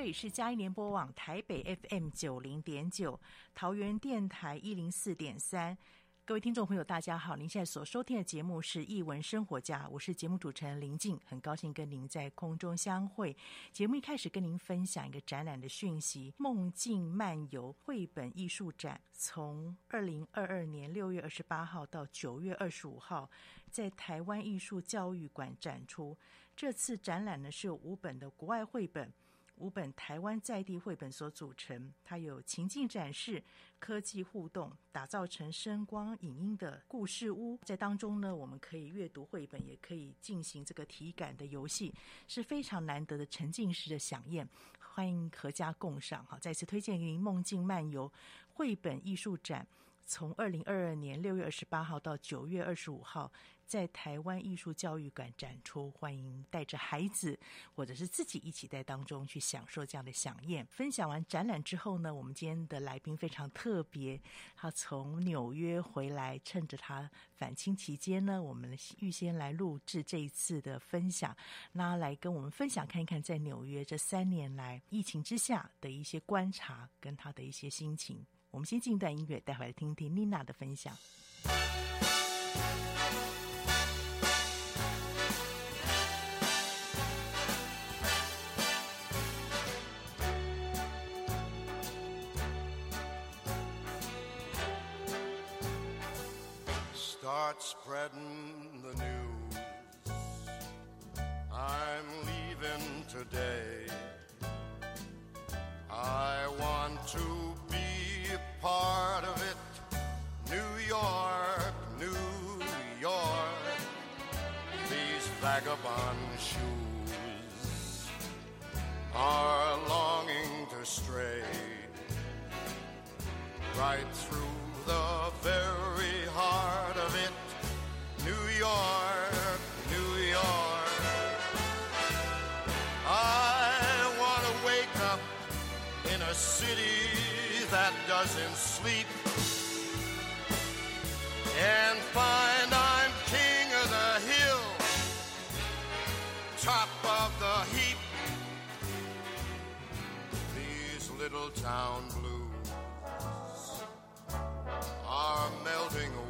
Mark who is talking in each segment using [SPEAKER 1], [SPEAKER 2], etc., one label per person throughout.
[SPEAKER 1] 这里是佳音联播网台北 FM 九零点九，桃园电台一零四点三。各位听众朋友，大家好！您现在所收听的节目是《艺文生活家》，我是节目主持人林静，很高兴跟您在空中相会。节目一开始跟您分享一个展览的讯息：梦境漫游绘本艺术展，从二零二二年六月二十八号到九月二十五号，在台湾艺术教育馆展出。这次展览呢，是有五本的国外绘本。五本台湾在地绘本所组成，它有情境展示、科技互动，打造成声光影音的故事屋。在当中呢，我们可以阅读绘本，也可以进行这个体感的游戏，是非常难得的沉浸式的饗宴。欢迎阖家共赏。好，再次推荐给您《梦境漫游》绘本艺术展。从二零二二年六月二十八号到九月二十五号，在台湾艺术教育馆展出，欢迎带着孩子或者是自己一起在当中去享受这样的饗宴。分享完展览之后呢，我们今天的来宾非常特别，他从纽约回来，趁着他返青期间呢，我们预先来录制这一次的分享，那来跟我们分享看一看在纽约这三年来疫情之下的一些观察跟他的一些心情。我们先进一段音乐，待会来听听妮娜的分享。
[SPEAKER 2] Start spreading the news. I'm leaving today. I want to part of it, New York, New York. These vagabond shoes are longing to stray right through the very heart of it, New York, doesn't sleep and find I'm king of the hill, top of the heap. These little town blues are melting away.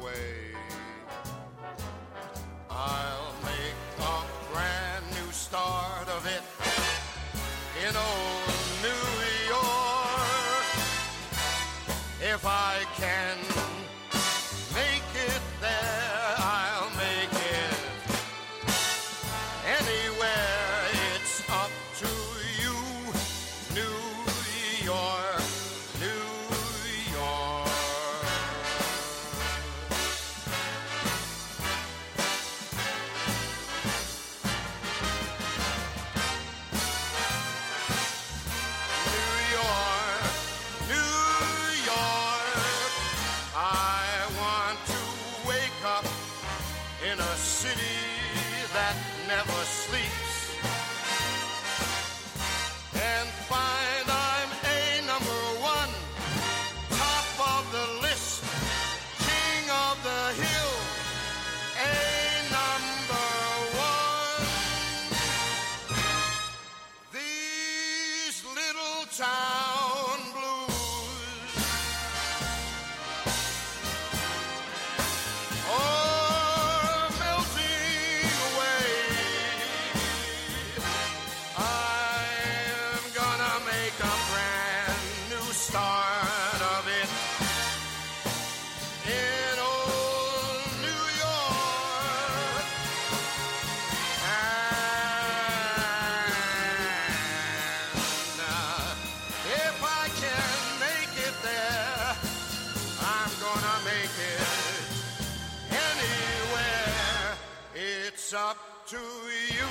[SPEAKER 2] It's up to you,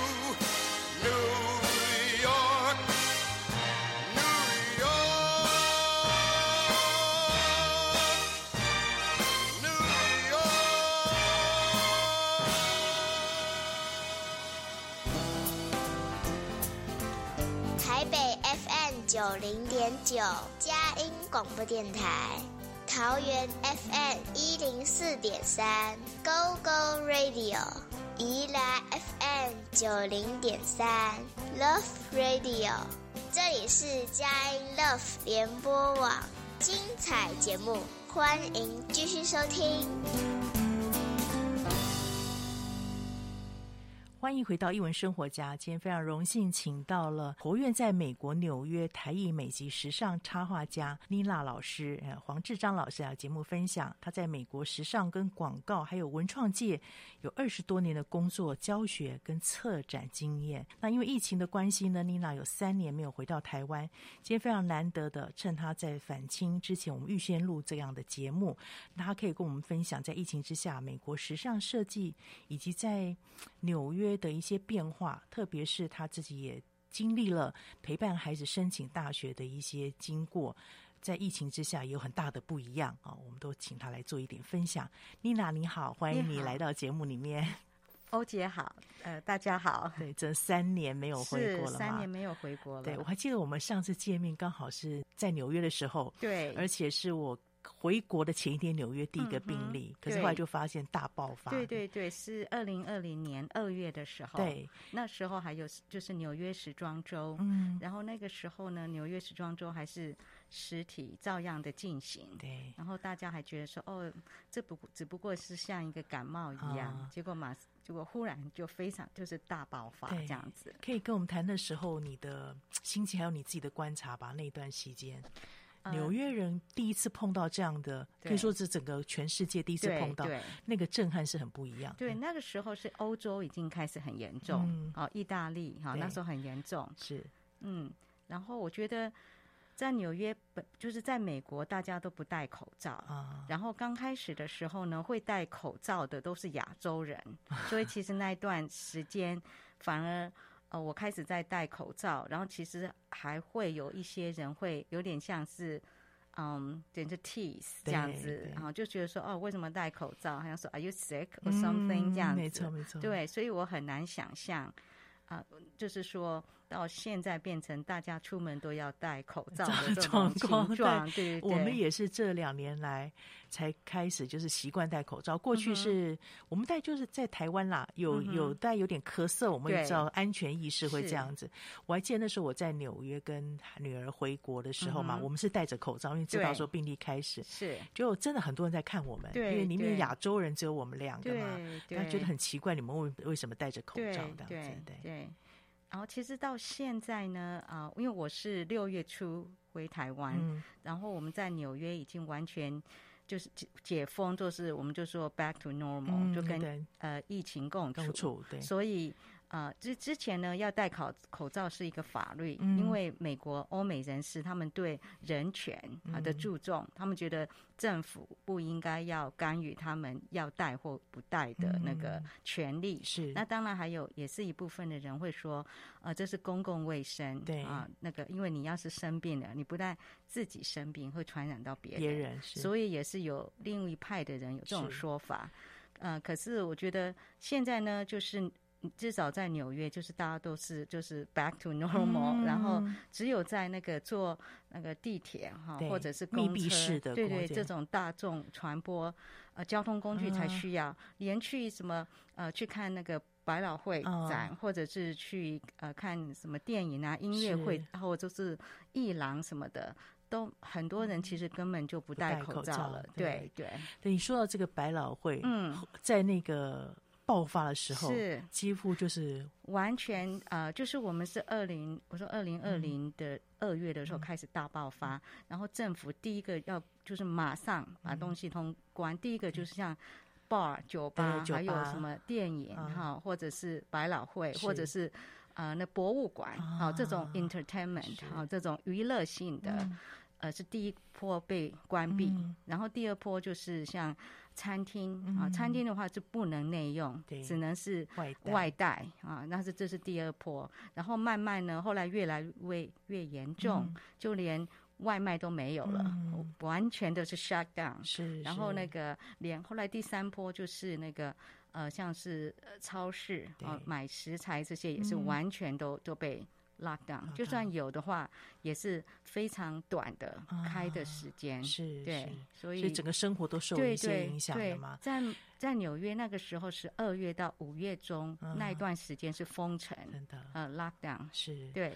[SPEAKER 2] New York, New York, New York.
[SPEAKER 3] 台北 FM 九零点九，佳音广播电台；桃园 FM 一零四点三，Go Go Radio；宜来 FM 九零点三，Love Radio。这里是佳音 Love 联播网，精彩节目，欢迎继续收听。
[SPEAKER 1] 欢迎回到艺文生活家。今天非常荣幸，请到了活跃在美国纽约台裔美籍时尚插画家妮娜老师，呃，黄志章老师啊节目分享他在美国时尚跟广告还有文创界有二十多年的工作、教学跟策展经验。那因为疫情的关系呢，妮娜有三年没有回到台湾。今天非常难得的，趁他在返青之前，我们预先录这样的节目，那他可以跟我们分享在疫情之下美国时尚设计以及在纽约的一些变化，特别是他自己也经历了陪伴孩子申请大学的一些经过，在疫情之下有很大的不一样啊！我们都请他来做一点分享。妮娜你好，欢迎你来到节目里面。
[SPEAKER 4] 欧姐好，呃，大家好。
[SPEAKER 1] 对，这三年没有回国了，
[SPEAKER 4] 三年没有回国了。
[SPEAKER 1] 对，我还记得我们上次见面刚好是在纽约的时候，
[SPEAKER 4] 对，
[SPEAKER 1] 而且是我。回国的前一天，纽约第一个病例，嗯、可是后来就发现大爆发。
[SPEAKER 4] 对对对，是二零二零年二月的时候。
[SPEAKER 1] 对，
[SPEAKER 4] 那时候还有就是纽约时装周，
[SPEAKER 1] 嗯，
[SPEAKER 4] 然后那个时候呢，纽约时装周还是实体照样的进行。
[SPEAKER 1] 对，
[SPEAKER 4] 然后大家还觉得说，哦，这不只不过是像一个感冒一样，哦、结果马，结果忽然就非常就是大爆发这样子。
[SPEAKER 1] 可以跟我们谈的时候你的心情，还有你自己的观察吧，那段时间。纽约人第一次碰到这样的，可以说是整个全世界第一次碰到，那个震撼是很不一样。
[SPEAKER 4] 对，那个时候是欧洲已经开始很严重，哦，意大利哈那时候很严重，
[SPEAKER 1] 是，
[SPEAKER 4] 嗯，然后我觉得在纽约本就是在美国大家都不戴口罩啊，然后刚开始的时候呢，会戴口罩的都是亚洲人，所以其实那一段时间反而。呃，我开始在戴口罩，然后其实还会有一些人会有点像是，嗯，点着 tease 这样子，然后就觉得说，哦，为什么戴口罩？好像说，Are you sick or something？、嗯、这样子，
[SPEAKER 1] 没错没错。
[SPEAKER 4] 对，所以我很难想象，啊、呃，就是说。到现在变成大家出门都要戴口罩的这种 情况，对，
[SPEAKER 1] 我们也是这两年来才开始就是习惯戴口罩。过去是我们戴就是在台湾啦，有有戴有点咳嗽，我们也知道安全意识会这样子。我还记得那时候我在纽约跟女儿回国的时候嘛，我们是戴着口罩，因为知道说病例开始，
[SPEAKER 4] 是。
[SPEAKER 1] 就真的很多人在看我们，因为里面亚洲人只有我们两个嘛，他觉得很奇怪，你们为为什么戴着口罩这样子？
[SPEAKER 4] 对。对。然后其实到现在呢，啊、呃，因为我是六月初回台湾，嗯、然后我们在纽约已经完全就是解解封，就是我们就说 back to normal，、嗯、就跟呃疫情共处，共处对，所以。啊，之、呃、之前呢，要戴口口罩是一个法律，嗯、因为美国欧美人士他们对人权啊的注重，嗯、他们觉得政府不应该要干预他们要戴或不戴的那个权利。是、嗯，那当然还有也是一部分的人会说，呃，这是公共卫生，对啊，那个因为你要是生病了，你不但自己生病，会传染到别人，别人是，所以也是有另一派的人有这种说法。呃，可是我觉得现在呢，就是。至少在纽约，就是大家都是就是 back to normal，、嗯、然后只有在那个坐那个地铁哈，或者是密闭式的对对，这种大众传播呃交通工具才需要。嗯、连去什么呃去看那个百老汇展，哦、或者是去呃看什么电影啊音乐会，然后就是艺廊什么的，都很多人其实根本就不戴口罩了。对对，
[SPEAKER 1] 对，你说到这个百老汇，嗯，在那个。爆发的时候是。几乎就是
[SPEAKER 4] 完全呃，就是我们是二零，我说二零二零的二月的时候开始大爆发，嗯、然后政府第一个要就是马上把东西通关，嗯、第一个就是像 bar 酒吧，还有什么电影哈，嗯、或者是百老汇，或者是呃那博物馆好、啊、这种 entertainment 好是这种娱乐性的，嗯、呃是第一波被关闭，嗯、然后第二波就是像。餐厅啊，餐厅的话是不能内用，只能是外带。啊。那是这是第二波，然后慢慢呢，后来越来越越严重，就连外卖都没有了，完全都是 shut down。
[SPEAKER 1] 是，
[SPEAKER 4] 然后那个连后来第三波就是那个呃，像是超市啊买食材这些也是完全都都被。Lockdown，就算有的话，也是非常短的开的时间，是，对，所以
[SPEAKER 1] 整个生活都受一些影响的嘛。
[SPEAKER 4] 在在纽约那个时候是二月到五月中那一段时间是封城，真的，呃，Lockdown。
[SPEAKER 1] 是，
[SPEAKER 4] 对，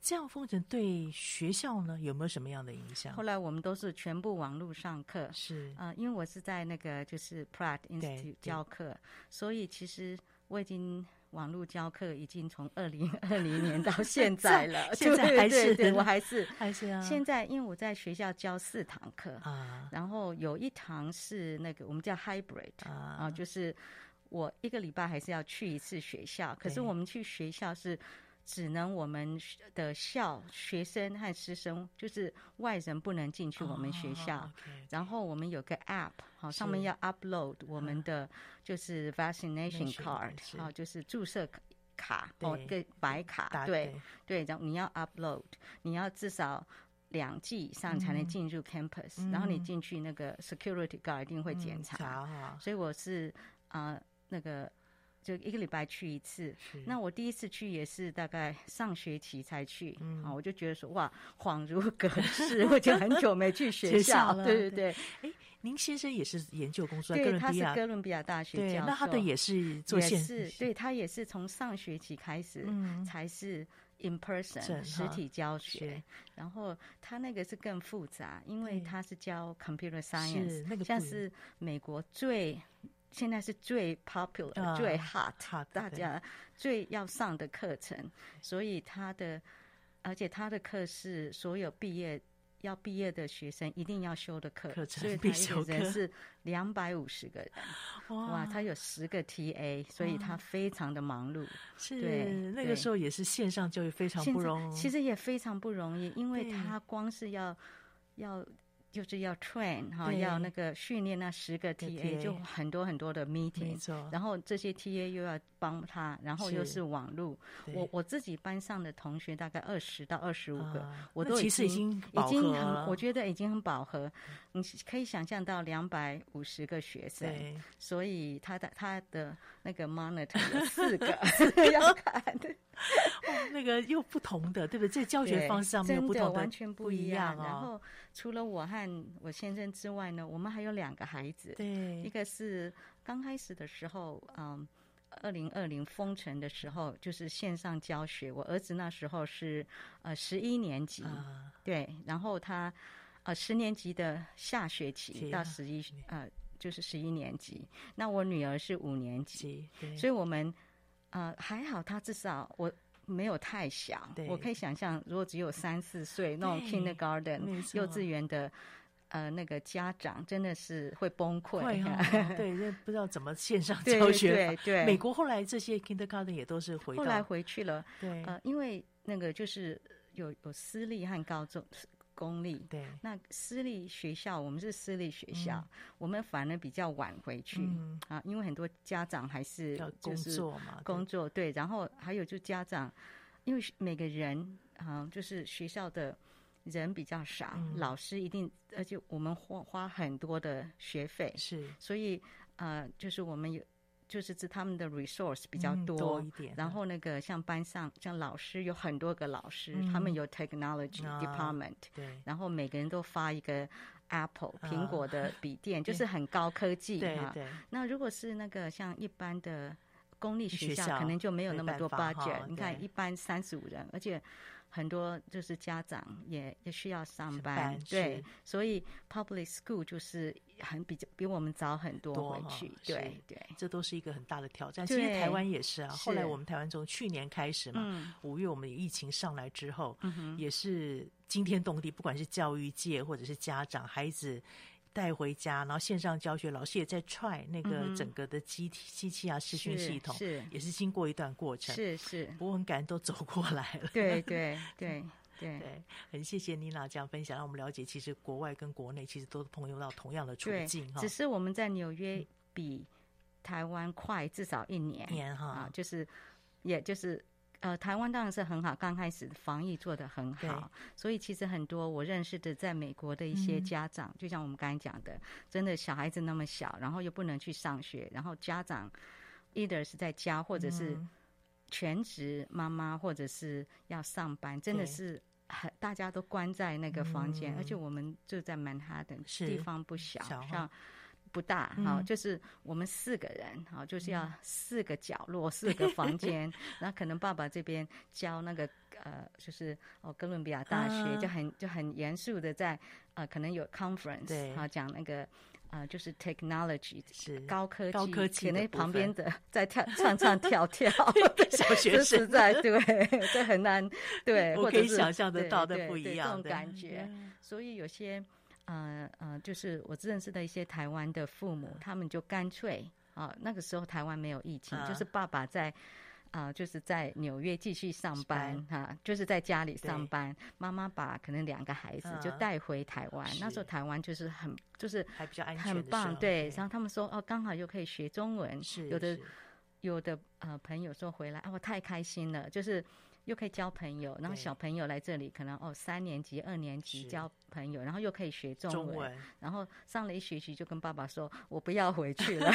[SPEAKER 1] 这样封城对学校呢有没有什么样的影响？
[SPEAKER 4] 后来我们都是全部网络上课，
[SPEAKER 1] 是，
[SPEAKER 4] 呃，因为我是在那个就是 Pratt Institute 教课，所以其实我已经。网络教课已经从二零二零年到现在 了，
[SPEAKER 1] 现在还是
[SPEAKER 4] 对，我还是
[SPEAKER 1] 还是啊。
[SPEAKER 4] 现在因为我在学校教四堂课啊，然后有一堂是那个我们叫 hybrid 啊，就是我一个礼拜还是要去一次学校，可是我们去学校是。只能我们的校学生和师生，就是外人不能进去我们学校。Oh, okay, okay. 然后我们有个 app，好，上面要 upload 我们的就是 vaccination card，好，就是注射卡哦，个白卡，对对，然后你要 upload，你要至少两剂以上才能进入 campus，嗯。然后你进去那个 security guard 一定会检查。嗯，所以我是啊，呃，那个。就一个礼拜去一次，那我第一次去也是大概上学期才去，嗯，我就觉得说哇，恍如隔世，我就很久没去学校了。对对对，
[SPEAKER 1] 哎，您先生也是研究工作，
[SPEAKER 4] 对，他是哥伦比亚大学教授，
[SPEAKER 1] 那他的也是做线，
[SPEAKER 4] 是对他也是从上学期开始才是 in person 实体教学，然后他那个是更复杂，因为他是教 computer science，那个像是美国最。现在是最 popular、uh, 最 hot，, hot 大家最要上的课程，所以他的，而且他的课是所有毕业要毕业的学生一定要修的课，所以他一个人是两百五十个人，哇，哇，他有十个 TA，所以他非常的忙碌。
[SPEAKER 1] 是，对，那个时候也是线上教育非常不容易，
[SPEAKER 4] 其实也非常不容易，因为他光是要要。就是要 train 哈，要那个训练那十个 TA，就很多很多的 meeting，然后这些 TA 又要帮他，然后又是网路。我我自己班上的同学大概二十到二十五个，啊、我都已经已经很，我觉得已经很饱和。你可以想象到两百五十个学生，所以他的他的那个 monitor 有 四个要看的。
[SPEAKER 1] 哦，那个又不同的，对不对？这教学方式上面有不同的，
[SPEAKER 4] 完全不一样。然后除了我和我先生之外呢，我们还有两个孩子。对，一个是刚开始的时候，嗯，二零二零封城的时候，就是线上教学。我儿子那时候是呃十一年级，对，然后他呃十年级的下学期到十一呃就是十一年级。那我女儿是五年级，所以我们。呃，还好，他至少我没有太小，我可以想象，如果只有三四岁那种 kindergarten 幼稚园的，呃，那个家长真的是会崩
[SPEAKER 1] 溃，对，这不知道怎么线上教学。对对，对，美国后来这些 kindergarten 也都是回到，
[SPEAKER 4] 后来回去了。对，呃，因为那个就是有有私立和高中。公立。对，那私立学校我们是私立学校，嗯、我们反而比较晚回去、嗯、啊，因为很多家长还是
[SPEAKER 1] 工作嘛，
[SPEAKER 4] 工作对，然后还有就家长，因为每个人啊，就是学校的人比较少，嗯、老师一定，而且我们花花很多的学费。是，所以呃，就是我们有。就是指他们的 resource 比较多，嗯、多一点，然后那个像班上像老师有很多个老师，嗯、他们有 technology department，、啊、对，然后每个人都发一个 Apple 苹、啊、果的笔电，就是很高科技 哈。对对。那如果是那个像一般的公立学校，学校可能就没有那么多 budget。你看一般三十五人，而且。很多就是家长也也需要上班，对，所以 public school 就是很比较比我们早很多回去，对对，
[SPEAKER 1] 这都是一个很大的挑战。其实台湾也是啊，后来我们台湾从去年开始嘛，五月我们疫情上来之后，也是惊天动地，不管是教育界或者是家长、孩子。带回家，然后线上教学，老师也在 try 那个整个的机体、机器啊、视讯系统，是也是经过一段过程，
[SPEAKER 4] 是是。
[SPEAKER 1] 不过很感恩都走过来了，
[SPEAKER 4] 对对对。对
[SPEAKER 5] 对，很谢谢妮娜这样分享，让我们了解，其实国外跟国内其实都碰到同样的处境哈。
[SPEAKER 4] 只是我们在纽约比台湾快至少一年，
[SPEAKER 5] 年哈、
[SPEAKER 4] 啊，就是也就是。呃，台湾当然是很好，刚开始防疫做得很好，所以其实很多我认识的在美国的一些家长，嗯、就像我们刚才讲的，真的小孩子那么小，然后又不能去上学，然后家长 either 是在家，或者是全职妈妈，或者是要上班，真的是很大家都关在那个房间，嗯、而且我们就在曼哈顿，地方不小，小像。不大哈，就是我们四个人哈，就是要四个角落、四个房间。然后可能爸爸这边教那个呃，就是哦，哥伦比亚大学就很就很严肃的在呃，可能有 conference 哈，讲那个呃，就是 technology 是高科技，高科技，那旁边的在跳唱唱 跳跳，
[SPEAKER 5] 小学生
[SPEAKER 4] 在对，这很难对，
[SPEAKER 5] 我可以想象得到的不一样
[SPEAKER 4] 这种感觉，所以有些。呃呃，就是我认识的一些台湾的父母，他们就干脆啊，那个时候台湾没有疫情，就是爸爸在啊，就是在纽约继续上班哈，就是在家里上班，妈妈把可能两个孩子就带回台湾。那时候台湾就是很就是
[SPEAKER 5] 还比较安全，
[SPEAKER 4] 很棒，对。然后他们说哦，刚好又可以学中文，是有的有的呃朋友说回来啊，我太开心了，就是。又可以交朋友，然后小朋友来这里，可能哦三年级、二年级交朋友，然后又可以学中文，中文然后上了一学期就跟爸爸说：“我不要回去了，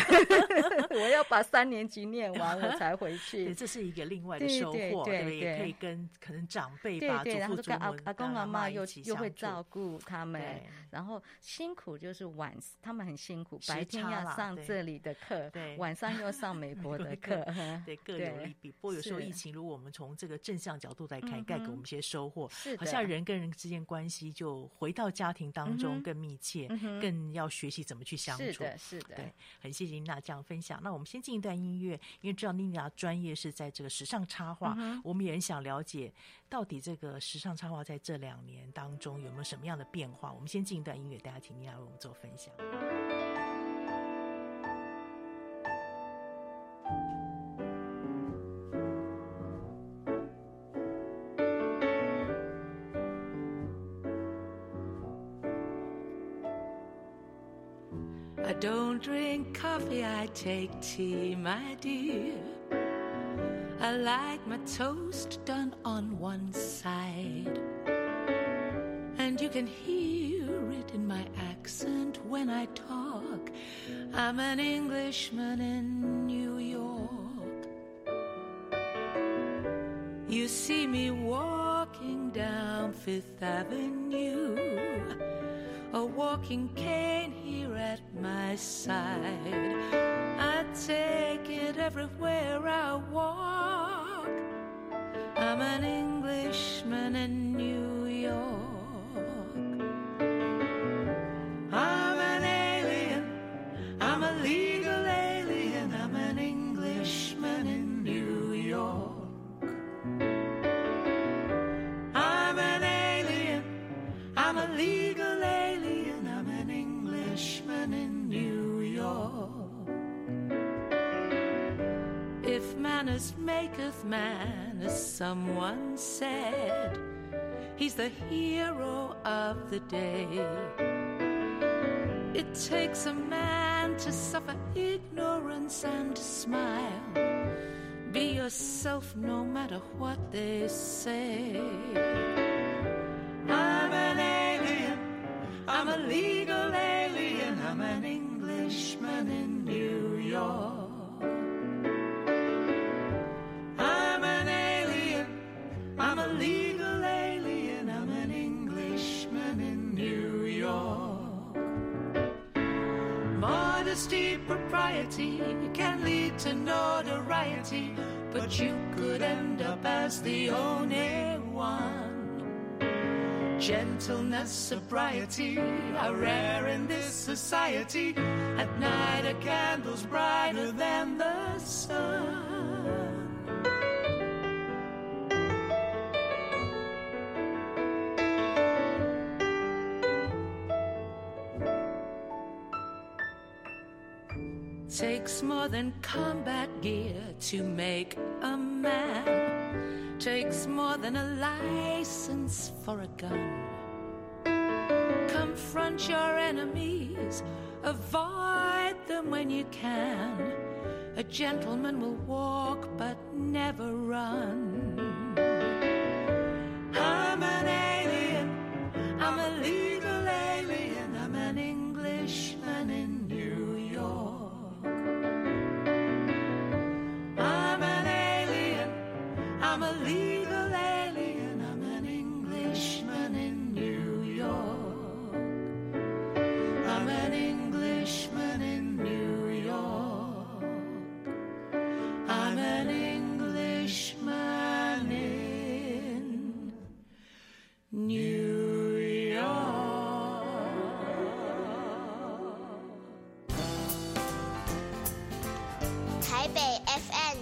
[SPEAKER 4] 我要把三年级念完我才回去。”
[SPEAKER 5] 对，这是一个另外的收获，对，对，对，对，也可以跟可能长辈吧，
[SPEAKER 4] 对对，然后跟阿阿公阿妈又又会照顾他们，然后辛苦就是晚，他们很辛苦，白天要上这里的课，对，晚上又上美国的 课，
[SPEAKER 5] 对，各有利弊。不过有时候疫情，如果我们从这个正向角度来看，带给我们一些收获，是好像人跟人之间关系就回到家庭当中更密切，更要学习怎么去相处。是的，
[SPEAKER 4] 是的，
[SPEAKER 5] 对，很谢谢妮娜这样分享。那我们先进一段音乐，因为知道妮娜专业是在这个时尚插画，我们也很想了解到底这个时尚插画在这两年当中有没有什么样的变化。我们先进一段音乐，大家请妮娜为我们做分享。Drink coffee, I take tea, my dear. I like my toast done on one side. And you can hear it in my accent when I talk. I'm an Englishman in New York. You see me walking down Fifth Avenue, a walking cane my side. I take it everywhere man, as someone said, he's the hero of the day. It takes a man to suffer ignorance and to smile. Be yourself no matter what they say. I'm an alien, I'm a legal alien, Modesty, propriety can lead to notoriety, but you could end up as the only one. Gentleness, sobriety are rare in this society. At night, a candle's brighter than the sun. Than combat gear to make a man. takes more than a license for a gun. Confront your enemies, avoid them when you can. A gentleman will walk but never run.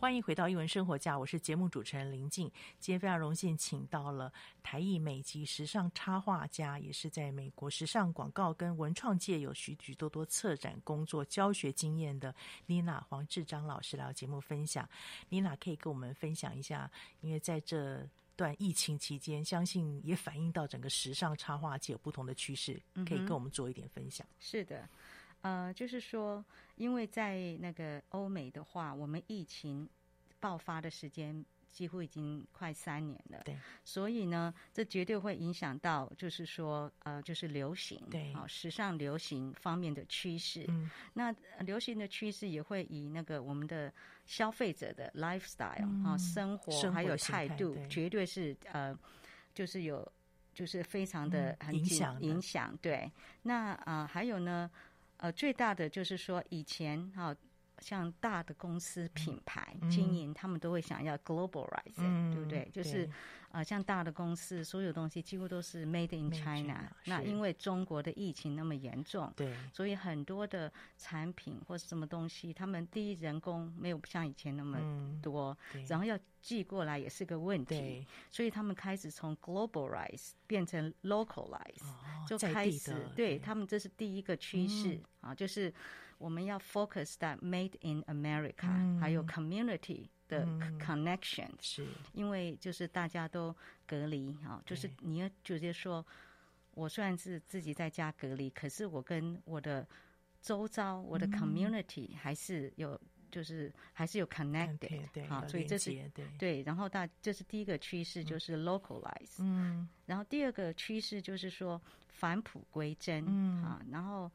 [SPEAKER 1] 欢迎回到一文生活家，我是节目主持人林静。今天非常荣幸请到了台艺美籍时尚插画家，也是在美国时尚广告跟文创界有许许多多策展工作教学经验的妮娜黄志章老师来到节目分享。妮娜可以跟我们分享一下，因为在这段疫情期间，相信也反映到整个时尚插画界有不同的趋势，可以跟我们做一点分享。
[SPEAKER 4] 是的。呃，就是说，因为在那个欧美的话，我们疫情爆发的时间几乎已经快三年了，
[SPEAKER 1] 对，
[SPEAKER 4] 所以呢，这绝对会影响到，就是说，呃，就是流行，
[SPEAKER 1] 对，
[SPEAKER 4] 好、哦，时尚流行方面的趋势。
[SPEAKER 1] 嗯，
[SPEAKER 4] 那流行的趋势也会以那个我们的消费者的 lifestyle 啊、嗯，生活还有态度，对绝对是呃，就是有，就是非常的很
[SPEAKER 1] 影响
[SPEAKER 4] 影响。对，那啊、呃，还有呢。呃，最大的就是说，以前哈、像大的公司品牌、嗯、经营，他们都会想要 globalize，、嗯、对不对？就是啊、呃，像大的公司，所有东西几乎都是 made in China。那因为中国的疫情那么严重，
[SPEAKER 1] 对，
[SPEAKER 4] 所以很多的产品或是什么东西，他们第一人工没有像以前那么多，嗯、然后要寄过来也是个问题，所以他们开始从 globalize 变成 localize，、哦、就开始对，对。他们这是第一个趋势、嗯、啊，就是我们要 focus that made in America，、嗯、还有 community 的 connection，、嗯、
[SPEAKER 1] 是。
[SPEAKER 4] 因为就是大家都隔离啊，就是你要直接说，我虽然是自己在家隔离，可是我跟我的周遭我的 community 还是有。就是还是有 connected，好，所以这是对，对，然后大这是第一个趋势，就是 localize，嗯，然后第二个趋势就是说返璞归真，嗯，啊，然后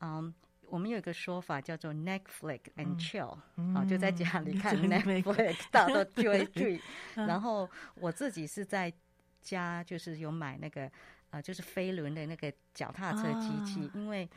[SPEAKER 4] 嗯，我们有一个说法叫做 Netflix and chill，啊、嗯，就在家里看 Netflix，大家都追剧，然后我自己是在家就是有买那个呃，就是飞轮的那个脚踏车机器，啊、因为。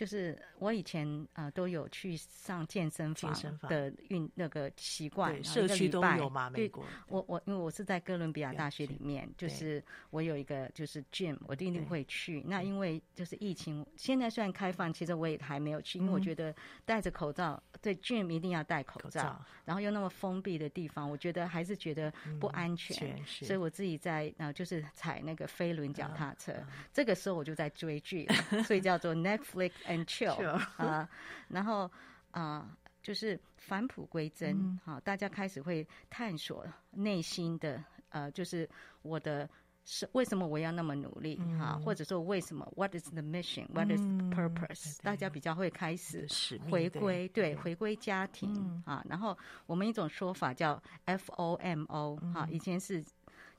[SPEAKER 4] 就是我以前啊、呃、都有去上健身房的运那个习惯，
[SPEAKER 1] 社区都有吗？美国，
[SPEAKER 4] 我我因为我是在哥伦比亚大学里面，就是我有一个就是 gym，我一定会去。那因为就是疫情现在虽然开放，其实我也还没有去，因为我觉得戴着口罩，对 gym 一定要戴口罩，然后又那么封闭的地方，我觉得还是觉得不安全，嗯、所以我自己在啊就是踩那个飞轮脚踏车、这个时候我就在追剧，所以叫做 Netflix。And chill 啊，然后啊、呃，就是返璞归真，好、嗯，大家开始会探索内心的呃，就是我的是为什么我要那么努力哈、嗯，或者说为什么 What is the mission？What、嗯、is the purpose？大家比较会开始回归，对，回归家庭、嗯、啊。然后我们一种说法叫 FOMO 哈、嗯，以前是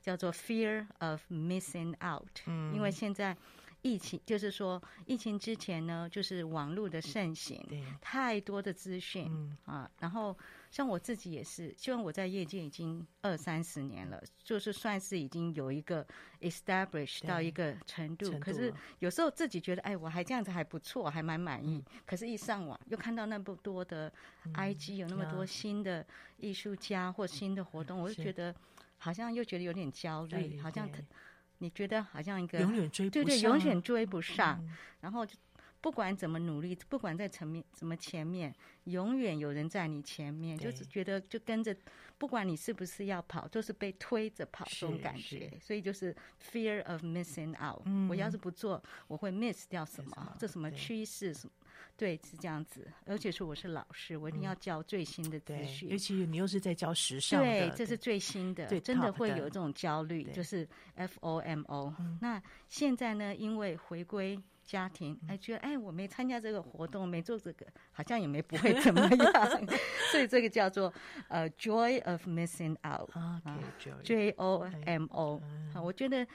[SPEAKER 4] 叫做 Fear of Missing Out，、嗯、因为现在。疫情就是说，疫情之前呢，就是网络的盛行，太多的资讯、嗯、啊。然后像我自己也是，希望我在业界已经二三十年了，就是算是已经有一个 establish 到一个程度。可是有时候自己觉得，哎，我还这样子还不错，还蛮满意、嗯。可是，一上网又看到那么多的 IG，有那么多新的艺术家或新的活动，嗯、我就觉得好像又觉得有点焦虑，好像。你觉得好像一个
[SPEAKER 1] 永远追不上，
[SPEAKER 4] 对对，永远追不上，
[SPEAKER 1] 嗯、
[SPEAKER 4] 然后就不管怎么努力，不管在层面怎么前面，永远有人在你前面，就是觉得就跟着，不管你是不是要跑，都是被推着跑这种感觉，所以就是 fear of missing out、嗯。我要是不做，我会 miss 掉什么？什么这什么趋势什么？对，是这样子，而且说我是老师，我一定要教最新的资讯。
[SPEAKER 1] 嗯、尤其你又是在教时尚的，
[SPEAKER 4] 对，这是最新的，对，真的会有这种焦虑，就是 FOMO、嗯。那现在呢，因为回归家庭，哎，觉得哎，我没参加这个活动，没做这个，好像也没不会怎么样，所以这个叫做呃 Joy of Missing Out 啊，J O M O。好，我觉得。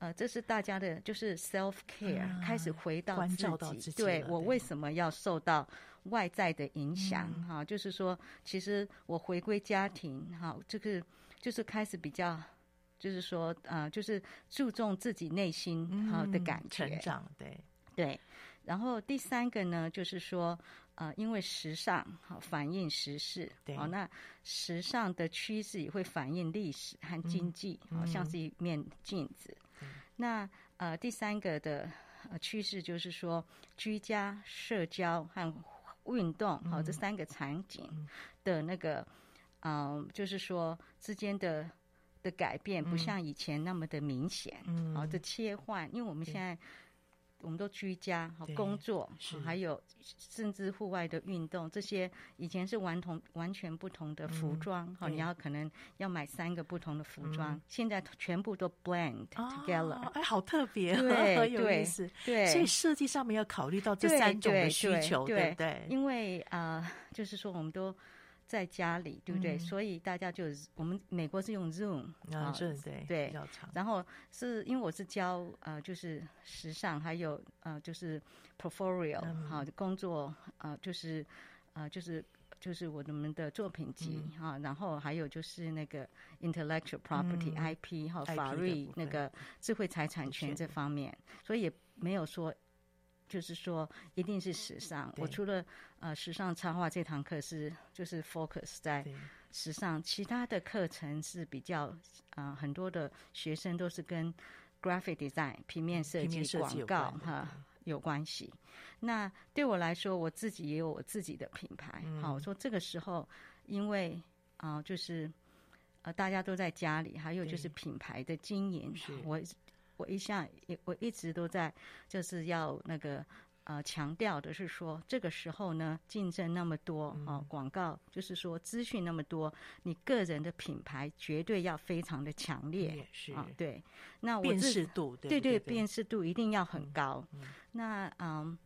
[SPEAKER 4] 呃，这是大家的，就是 self care，、啊、开始回到自己。关照到自己对，我为什么要受到外在的影响？哈、嗯啊，就是说，其实我回归家庭，哈、啊，这个就是开始比较，就是说，呃，就是注重自己内心哈的感觉、
[SPEAKER 1] 嗯、成长，对
[SPEAKER 4] 对。然后第三个呢，就是说，呃，因为时尚好、啊、反映时事，对，好、啊，那时尚的趋势也会反映历史和经济，好、像是一面镜子。那呃，第三个的呃趋势就是说，居家、社交和运动，好、嗯、这三个场景的那个，嗯、呃，就是说之间的的改变，不像以前那么的明显，嗯，好，的切换，因为我们现在。我们都居家和工作，还有甚至户外的运动，这些以前是完同完全不同的服装。好、嗯，你要可能要买三个不同的服装，嗯、现在全部都 blend together。哦、哎，
[SPEAKER 1] 好特别，
[SPEAKER 4] 对，
[SPEAKER 1] 很 有意思。对，所以设计上面要考虑到这三种的需求，对，对，对，对不对？因为啊、呃，就是说我们都。在家里，对不对？嗯、所以大家就我们美国是用 Zoom 啊，对对对，
[SPEAKER 4] 然后是因为我是教呃，就是时尚，还有呃，就是 portfolio 好、嗯、工作呃，就是呃，就是就是我们的作品集哈、嗯，然后还有就是那个 intellectual property、嗯、IP 哈，法律那个。智慧财产权这方面，所以也没有说。就是说，一定是时尚。我除了呃时尚插画这堂课是就是 focus 在时尚，其他的课程是比较啊、呃、很多的学生都是跟 graphic design 平面设计、广告哈有关系。那对我来说，我自己也有我自己的品牌。嗯、好，我说这个时候，因为啊、呃，就是呃大家都在家里，还有就是品牌的经营，我。我一向也我一直都在，就是要那个呃强调的是说，这个时候呢竞争那么多啊、呃，广告就是说资讯那么多，你个人的品牌绝对要非常的强烈，是对。那我辨识度对对，辨识度一定要很高。嗯嗯、那嗯、呃，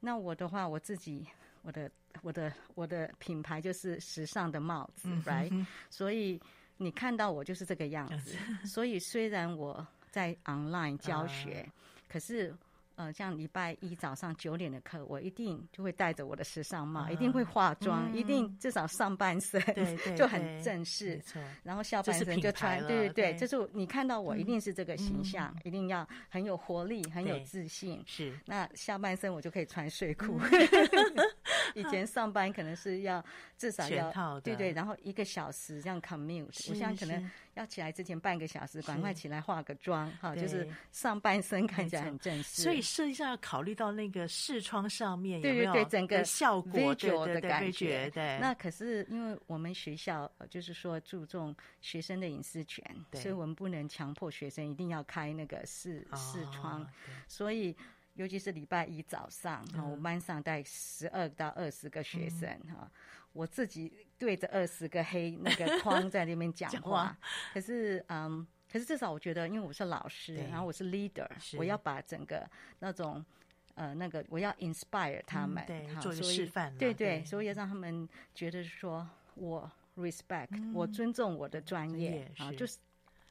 [SPEAKER 4] 那我的话，我自己我的我的我的品牌就是时尚的帽子、嗯、，right？所以你看到我就是这个样子。所以虽然我。在 online 教学，uh, 可是呃，像礼拜一早上九点的课，我一定就会戴着我的时尚帽，uh, 一定会化妆、嗯，一定至少上半身对对 就很正式，然后下半身就穿，对对对，就是你看到我一定是这个形象，嗯、一定要很有活力，很有自信。是，那下半身我就可以穿睡裤。嗯。以前上班可能是要至少要对对，然后一个小时这样 commute，我现在可能要起来之前半个小时，赶快起来化个妆哈，就是上半身看起来很正式。所以实际上要考虑到那个视窗上面有没有对对对整个效果的感觉。对，那可是因为我们学校就是说注重学生的隐私权，所以我们不能强迫学生一定要开那个视视窗，所以。尤其是礼拜一早上，哈、嗯，我班上带十二到二十个学生，哈、嗯，我自己对着二十个黑那个框在那边讲话。可是，嗯，可是至少我觉得，因为我是老师，然后我是 leader，是。我要把整个那种，呃，那个我要 inspire 他们，嗯、对，做一个示范，对对，对，所以要让他们觉得说我 respect，、嗯、我尊重我的专业，啊，就是，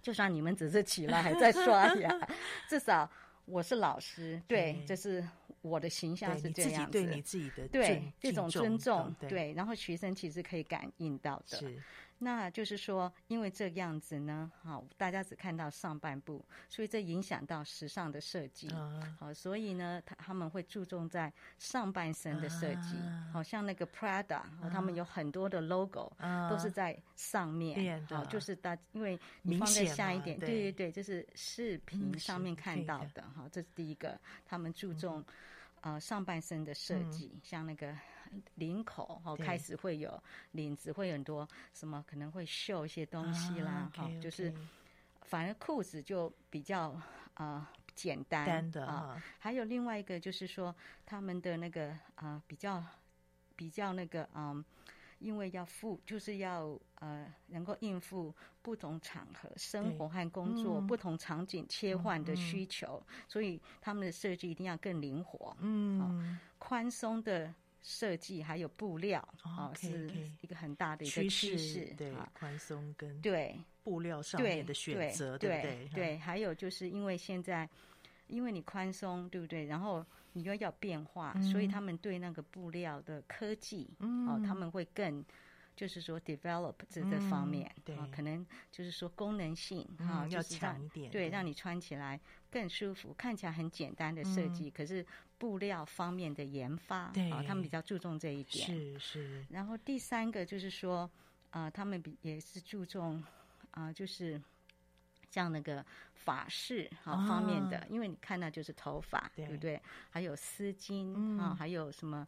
[SPEAKER 4] 就算你们只是起来还在刷牙，至少。我是老师，对，这、是我的形象是这样子。对你自己，对你自己的对这种尊重，对，然后学生其实可以感应到的。是。那就是说，因为这样子呢，好，大家只看到上半部，所以这影响到时尚的设计。好，所以呢，他他们会注重在上半身的设计。好像那个 Prada，他们有很多的 logo 都是在上面。好，就是大，因为你放在下一点，对对对，就是视频上面看到的。好，这是第一个，他们注重呃上半身的设计，像那个。领口哦，开始会有领子，会很多什么可能会绣一些东西啦，哈、啊 okay, okay，就是反而裤子就比较呃简单，单的啊。还有另外一个就是说他们的那个啊、呃、比较比较那个嗯、呃，因为要付就是要呃能够应付不同场合、生活和工作、嗯、不同场景切换的需求，嗯、所以他们的设计一定要更灵活，嗯，宽松的。设计还有布料啊、哦，是一个很大的一个趋势。
[SPEAKER 1] 对，宽松跟
[SPEAKER 4] 对
[SPEAKER 1] 布料上面的选择，对，对，
[SPEAKER 4] 对，还有就是因为现在，因为你宽松，对不对？然后你又要变化，嗯、所以他们对那个布料的科技，嗯、哦，他们会更。就是说，develop 这这方面，嗯、对、啊，可能就是说功能性哈、嗯，要强一点，对，让你穿起来更舒服，看起来很简单的设计、嗯，可是布料方面的研发，对啊，他们比较注重这一点，
[SPEAKER 1] 是是。
[SPEAKER 4] 然后第三个就是说，啊、呃，他们比也是注重啊、呃，就是像那个发饰啊方面的、啊，因为你看到就是头发，对不对？还有丝巾、嗯、啊，还有什么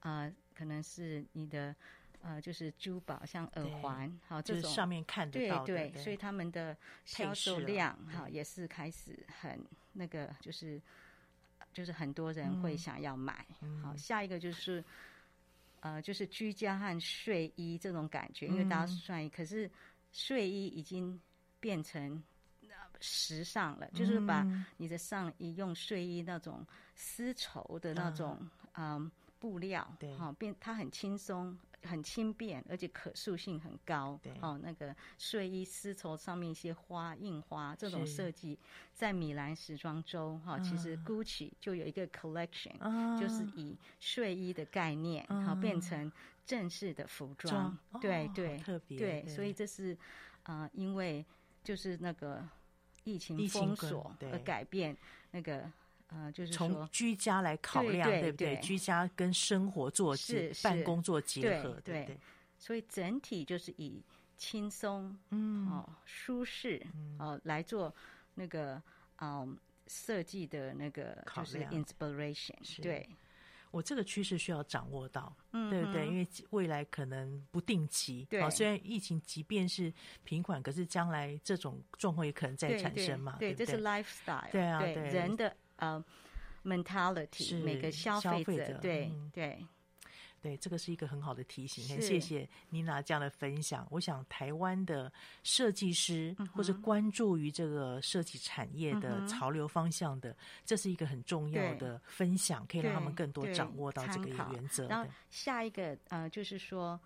[SPEAKER 4] 啊、呃？可能是你的。呃，就是珠宝，像耳环，好，这种、
[SPEAKER 1] 就是、上面看得到的，
[SPEAKER 4] 对对，所以他们的销售量哈也是开始很那个，就是就是很多人会想要买。嗯、好，下一个就是呃，就是居家和睡衣这种感觉，因为大家是穿衣、嗯，可是睡衣已经变成时尚了，嗯、就是把你的上衣用睡衣那种丝绸的那种嗯、呃、布料，对，好变它很轻松。很轻便，而且可塑性很高。对。哦，那个睡衣丝绸上面一些花印花这种设计，在米兰时装周哈、哦，其实 Gucci 就有一个 collection，、嗯、就是以睡衣的概念，然、嗯、变成正式的服装。对、哦、对，特别对，所以这是啊、呃，因为就是那个疫情封锁而改变那个。呃，就是
[SPEAKER 1] 从居家来考量，对，不对，居家跟生活做是办公做结合，对，对，对。
[SPEAKER 4] 所以整体就是以轻松，嗯，哦，舒适，嗯，哦，来做那个，嗯，设计的那个就是 inspiration。对，
[SPEAKER 1] 我这个趋势需要掌握到，嗯，对不对？因为未来可能不定期，对。哦，虽然疫情即便是平缓，可是将来这种状况也可能再产生嘛，对，
[SPEAKER 4] 对，对，对，这是 lifestyle，对啊，对，人的。呃、uh,，mentality，每个消费者，者对、嗯、对。
[SPEAKER 1] 对，这个是一个很好的提醒，很谢谢妮娜这样的分享。我想台湾的设计师、嗯、或是关注于这个设计产业的潮流方向的，嗯、这是一个很重要的分享，可以让他们更多掌握到这个原则。
[SPEAKER 4] 然后下一个呃，就是说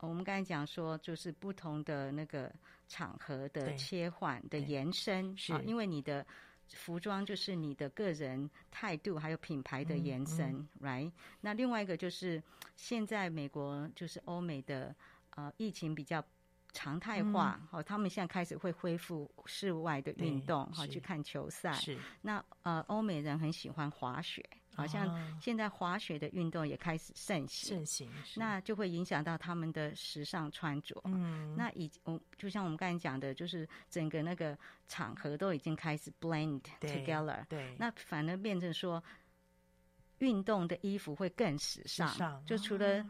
[SPEAKER 4] 我们刚才讲说，就是不同的那个场合的切换的延伸，是、啊、因为你的。服装就是你的个人态度，还有品牌的延伸、嗯嗯、，right？那另外一个就是现在美国就是欧美的呃疫情比较常态化，好、嗯，他们现在开始会恢复室外的运动，好去看球赛。是那呃欧美人很喜欢滑雪。好像现在滑雪的运动也开始盛行，盛行，那就会影响到他们的时尚穿着。嗯，那以我就像我们刚才讲的，就是整个那个场合都已经开始 blend together。对，那反而变成说，运动的衣服会更时尚。时尚，就除了。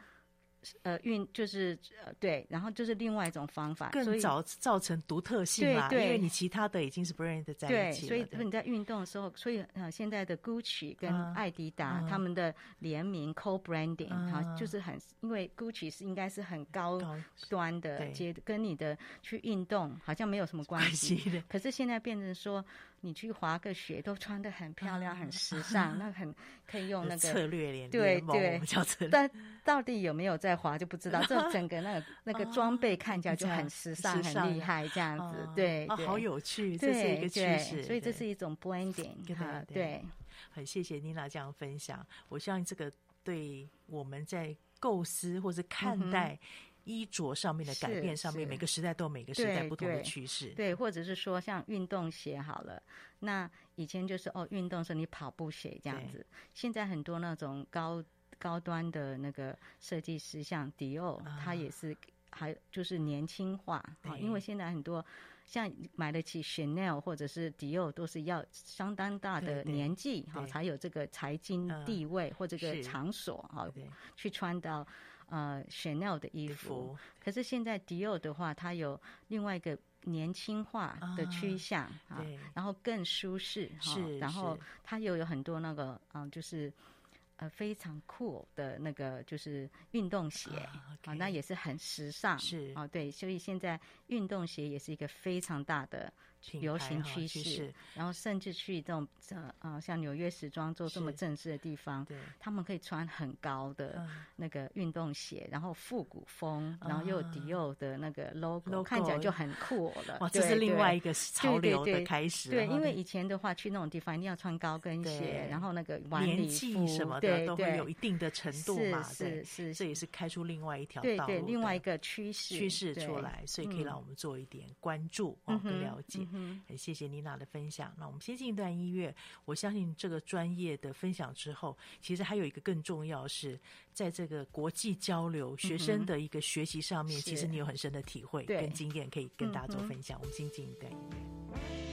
[SPEAKER 4] 呃，运就是呃，对，然后就是另外一种方法，
[SPEAKER 1] 更早造成独特性嘛，对对，因为你其他的已经是 brand 在一起
[SPEAKER 4] 所以你在运动的时候，所以呃，现在的 Gucci 跟艾迪达、uh, 他们的联名 co-branding，哈、uh, 就是很，因为 Gucci 是应该是很高端的，接跟你的去运动好像没有什么关系的，可是现在变成说。你去滑个雪都穿得很漂亮，很时尚，那很可以用 那个
[SPEAKER 1] 策略联
[SPEAKER 4] 对对，但到底有没有在滑就不知道。这 整个那个那个装备看起来就很时尚，很厉害这样子。对，
[SPEAKER 1] 好有趣，这是一个趋势。
[SPEAKER 4] 所以这是一种 blending 哈，对。
[SPEAKER 1] 很谢谢妮娜这样分享，我相信这个对我们在构思或是看待。衣着上面的改变上面，每个时代都有每个时代不同的趋势。
[SPEAKER 4] 对，对，或者是说像运动鞋好了，那以前就是哦，运动是你跑步鞋这样子，现在很多那种高高端的那个设计师，像迪奥，他也是还就是年轻化啊，因为现在很多。像买得起 Chanel 或者是迪奥，都是要相当大的年纪哈，才有这个财经地位或这个场所哈，去穿到呃 Chanel 的衣服。可是现在迪奥的话，它有另外一个年轻化的趋向啊，然后更舒适哈，然后它又有很多那个嗯，就是。呃，非常酷的那个就是运动鞋啊，啊，那也是很时尚，是啊，对，所以现在运动鞋也是一个非常大的。流行趋势，然后甚至去这种呃呃像纽约时装周这么正式的地方，对，他们可以穿很高的那个运动鞋，然后复古风，然后又有迪奥的那个 logo，看起来就很酷了。
[SPEAKER 1] 哇，这是另外一个潮流的开始。
[SPEAKER 4] 对，因为以前的话去那种地方一定要穿高跟鞋，然后那个晚礼服
[SPEAKER 1] 什么的都会有一定的程度嘛，是是，这也是开出另外一条道路，
[SPEAKER 4] 对，另外一个趋势
[SPEAKER 1] 趋势出来，所以可以让我们做一点关注哦，和了解。嗯，很谢谢妮娜的分享。那我们先进一段音乐。我相信这个专业的分享之后，其实还有一个更重要是，在这个国际交流、学生的一个学习上面，其实你有很深的体会跟经验，可以跟大家做分享。我们先进一段音
[SPEAKER 6] 乐。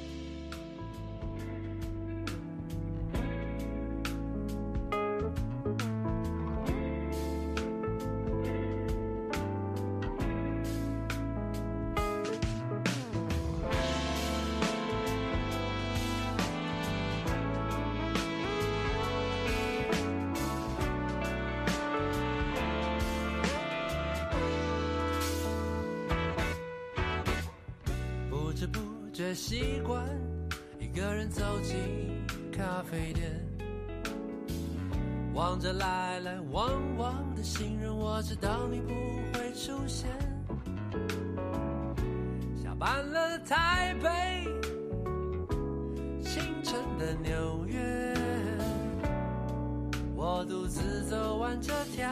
[SPEAKER 6] 我独自走完这条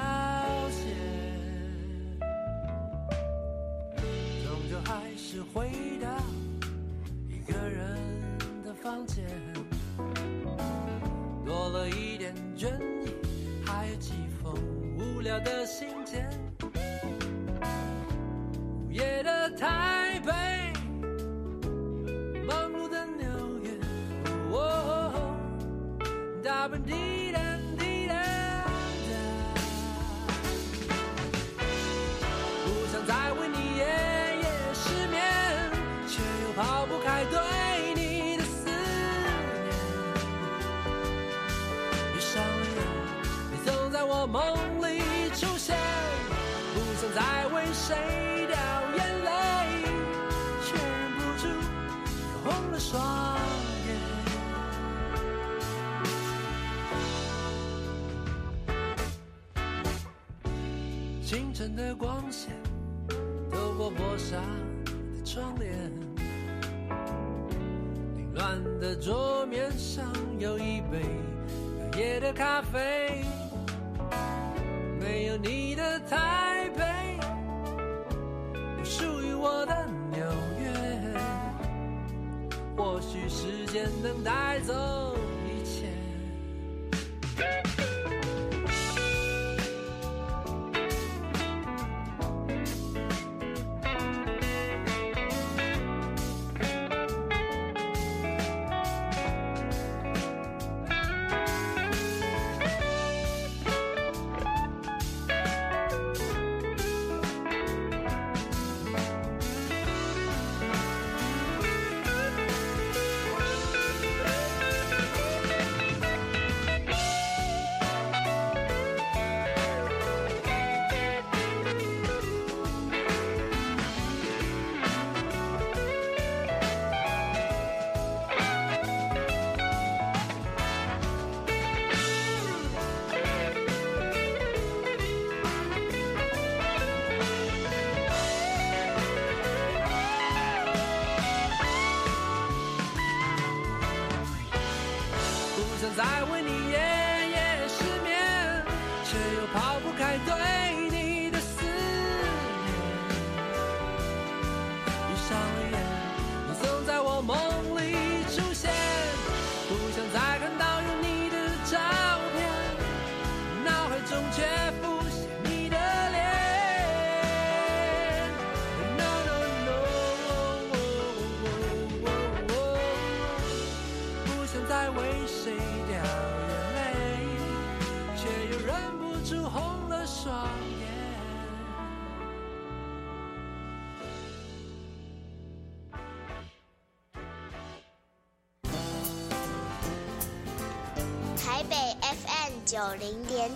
[SPEAKER 6] 线，终究还是回到一个人的。房间多了一点倦意，还有几封无聊的信件。午夜的台北，忙碌的纽约，哦，大本地纱的窗帘，凌乱的桌面上有一杯隔夜的咖啡。没有你的台北，不属于我的纽约，或许时间能带走。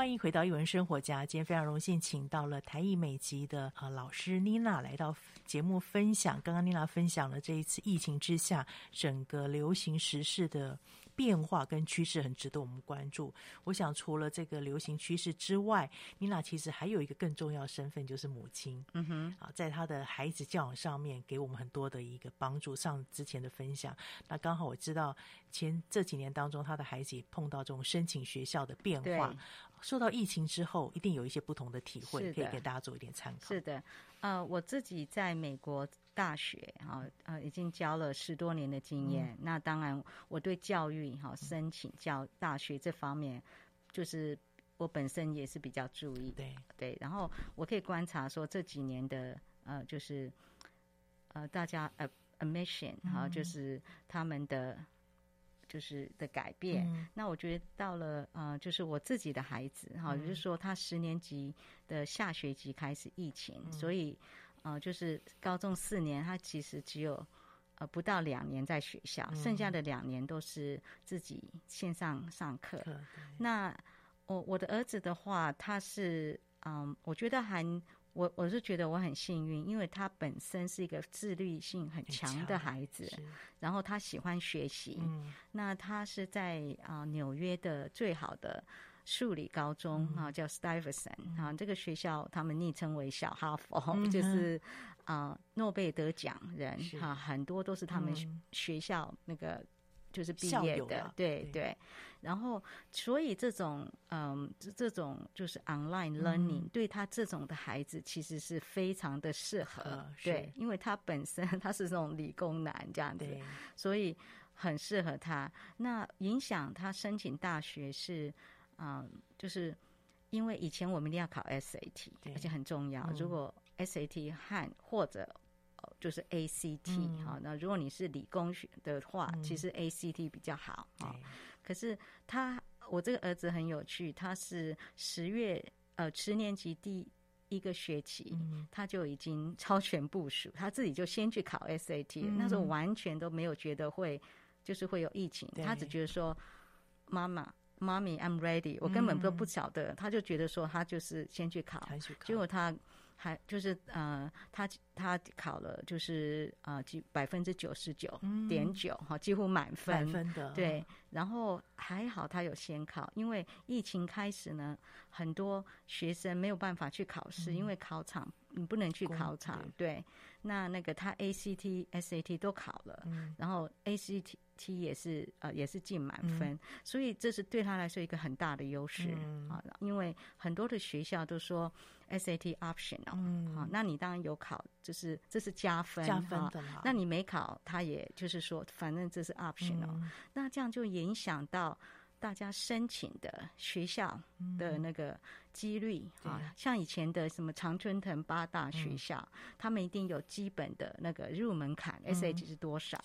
[SPEAKER 1] 欢迎回到艺文生活家。今天非常荣幸，请到了台艺美籍的啊老师妮娜来到节目分享。刚刚妮娜分享了这一次疫情之下整个流行时事的变化跟趋势，很值得我们关注。我想除了这个流行趋势之外，妮娜其实还有一个更重要的身份，就是母亲。嗯哼，啊，在她的孩子教养上面给我们很多的一个帮助。上之前的分享，那刚好我知道前这几年当中，她的孩子也碰到这种申请学校的变化。受到疫情之后，一定有一些不同的体会，可以给大家做一点参考。
[SPEAKER 4] 是的，呃，我自己在美国大学哈，呃，已经教了十多年的经验。嗯、那当然，我对教育哈，申请教大学这方面，就是我本身也是比较注意。对对，然后我可以观察说这几年的呃，就是呃，大家呃，admission 哈，就是他们的。就是的改变，嗯、那我觉得到了呃，就是我自己的孩子哈，嗯、就是说他十年级的下学期开始疫情，嗯、所以呃，就是高中四年，他其实只有呃不到两年在学校，嗯、剩下的两年都是自己线上上课。嗯、那我我的儿子的话，他是嗯、呃，我觉得还。我我是觉得我很幸运，因为他本身是一个自律性很强的孩子，然后他喜欢学习。嗯、那他是在啊、呃、纽约的最好的数理高中啊、叫 Stuyvesant 啊，这个学校他们昵称为小哈佛，嗯、就是啊诺贝尔得奖人哈、啊，很多都是他们学校那个就是毕业的，啊、对对。然后，所以这种嗯，这这种就是 online learning，、嗯、对他这种的孩子其实是非常的适合，嗯、对，因为他本身 他是这种理工男这样子，所以很适合他。那影响他申请大学是，嗯，就是因为以前我们一定要考 SAT，而且很重要。嗯、如果 SAT 和或者就是 ACT 哈、嗯，那如果你是理工学的话，嗯、其实 ACT 比较好啊。可是他，我这个儿子很有趣，他是十月呃十年级第一个学期，嗯、他就已经超前部署，他自己就先去考 SAT，、嗯、那时候完全都没有觉得会就是会有疫情，他只觉得说妈妈妈咪 I'm ready，我根本都不晓得，嗯、他就觉得说他就是先去考，去考结果他。还就是呃，他他考了就是呃，几百分之九十九点九哈，几乎满分。满分的对，然后还好他有先考，因为疫情开始呢，很多学生没有办法去考试，嗯、因为考场你不能去考场。对，那那个他 ACT、SAT 都考了，嗯、然后 ACT。T 也是呃也是进满分，嗯、所以这是对他来说一个很大的优势啊，嗯、因为很多的学校都说 SAT optional，嗯，好，那你当然有考，就是这是加分加分那你没考，他也就是说反正这是 optional，嗯、那这样就影响到大家申请的学校的那个几率啊，嗯、像以前的什么常春藤八大学校，嗯、他们一定有基本的那个入门槛、嗯、SAT 是多少？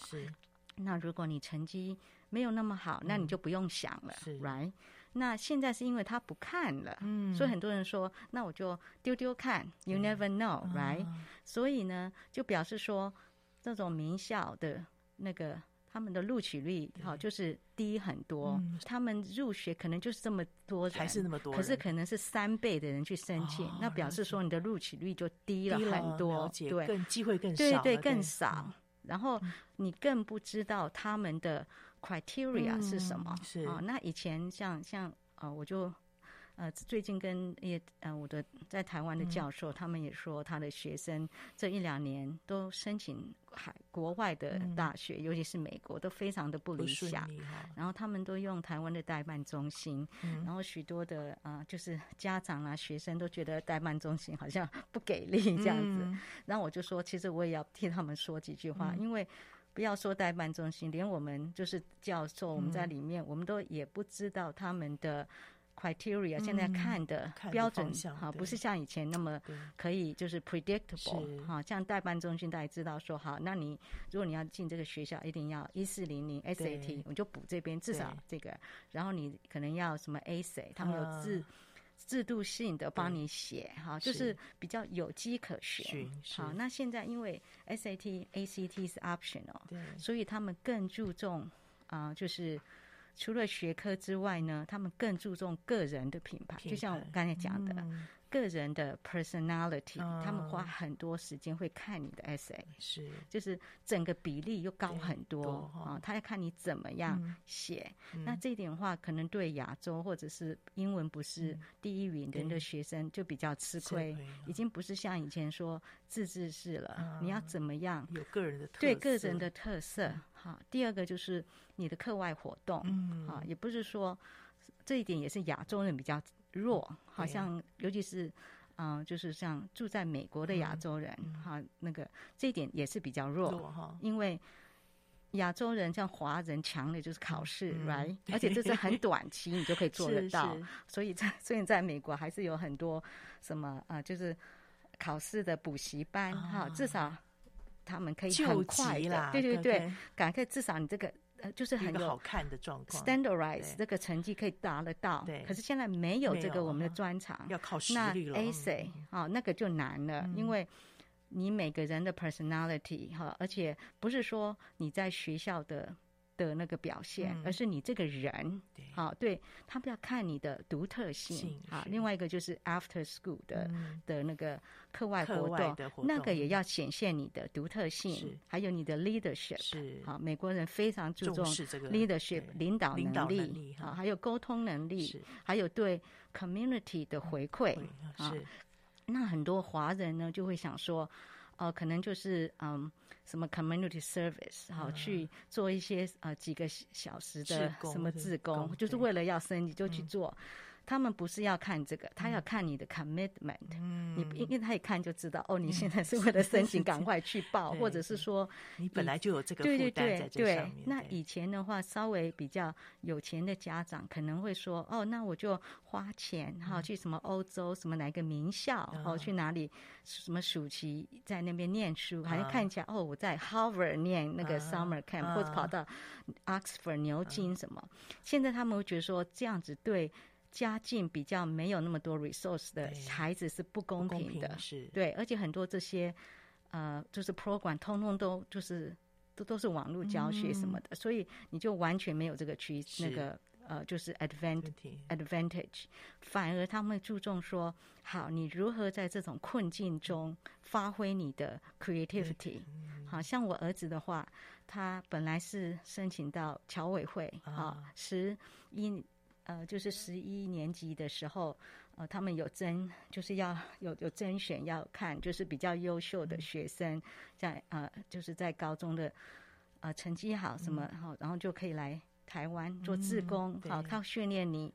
[SPEAKER 4] 是。那如果你成绩没有那么好，那你就不用想了，嗯，right？那现在是因为他不看了，嗯，所以很多人说，那我就丢丢看，You never know，right？嗯，所以呢，就表示说，这种名校的那个他们的录取率，哈，就是低很多。嗯，他们入学可能就是这么多人，还是那么多，可是可能是三倍的人去申请，哦，那表示说你的录取率就低了很多，对，更机会更少，对对，更少。然后你更不知道他们的 criteria 是什么？嗯、是啊，那以前像像呃，我就呃，最近跟也呃我的在台湾的教授，嗯、他们也说，他的学生这一两年都申请海国外的大学，嗯、尤其是美国，都非常的不理想。
[SPEAKER 1] 理
[SPEAKER 4] 然后他们都用台湾的代办中心，嗯、然后许多的啊、呃，就是家长啊、学生都觉得代办中心好像不给力这样子。嗯、然后我就说，其实我也要替他们说几句话，嗯、因为不要说代办中心，连我们就是教授，我们在里面，嗯、我们都也不知道他们的。Criteria 现在看的标准哈，不是像以前那么可以就是 predictable 哈，像代办中心大家知道说好，那你如果你要进这个学校，一定要一四零零 SAT，我就补这边至少这个，然后你可能要什么 essay，他们有制制度性的帮你写哈，就是。比较有机可循。好，那现在因为 SAT、ACT 是 optional，所以他们更注重啊，就是。除了学科之外呢，他们更注重个人的品牌，就像我刚才讲的，嗯、个人的 personality，、嗯、他们花很多时间会看你的 essay，
[SPEAKER 1] 是，
[SPEAKER 4] 就是整个比例又高很多啊，他要看你怎么样写。嗯、那这一点的话，可能对亚洲或者是英文不是第一语言的学生就比较吃亏，嗯、已经不是像以前说自治式了，嗯、你要怎么样
[SPEAKER 1] 有个人的
[SPEAKER 4] 对个人的特色。好，第二个就是你的课外活动，
[SPEAKER 1] 嗯，
[SPEAKER 4] 啊，也不是说这一点也是亚洲人比较弱，好像尤其是嗯、呃，就是像住在美国的亚洲人，哈、嗯，那个这一点也是比较弱，
[SPEAKER 1] 弱
[SPEAKER 4] 因为亚洲人像华人强的就是考试、
[SPEAKER 1] 嗯、
[SPEAKER 4] ，right，而且这是很。短期你就可以做得到，所以在 所以在美国还是有很多什么啊、呃，就是考试的补习班，哈、啊，至少。他们可以很快的，对对对，赶快至少你这个呃，就是很有
[SPEAKER 1] 好看的状况
[SPEAKER 4] ，standardize 这个成绩可以达得到。对，可是现在没有这个我们的专长，
[SPEAKER 1] 要靠实力了。
[SPEAKER 4] 那 essay 啊，那个就难了，因为你每个人的 personality 哈，而且不是说你在学校的。的那个表现，而是你这个人，好，对他们要看你的独特性，好，另外一个就是 after school 的的那个课外活动，那个也要显现你的独特性，还有你的 leadership，是，好，美国人非常注重 leadership 领导能力，好，还有沟通能力，还有对 community 的回馈，是，那很多华人呢就会想说，哦，可能就是嗯。什么 community service 好，去做一些呃几个小时的什么自工，就是为了要升级就去做。他们不是要看这个，他要看你的 commitment。嗯，你因为他一看就知道，哦，你现在是为了申请，赶快去报，或者是说
[SPEAKER 1] 你本来就有这个负担在这上面。
[SPEAKER 4] 那以前的话，稍微比较有钱的家长可能会说，哦，那我就花钱哈，去什么欧洲什么哪个名校，哦，去哪里什么暑期在那边念书，好像看起来哦，我在 Harvard 念那个 summer camp，或者跑到 Oxford 牛津什么。现在他们会觉得说这样子对。家境比较没有那么多 resource 的孩子是不公平的，是。对，而且很多这些呃，就是 program 通通都就是都都是网络教学什么的，所以你就完全没有这个区那个呃，就是 advantage advantage，反而他们注重说，好，你如何在这种困境中发挥你的 creativity。好像我儿子的话，他本来是申请到侨委会啊，十一。呃，就是十一年级的时候，呃，他们有甄，就是要有有甄选，要看就是比较优秀的学生在呃，就是在高中的呃成绩好什么好，然后就可以来台湾做志工，好靠训练你。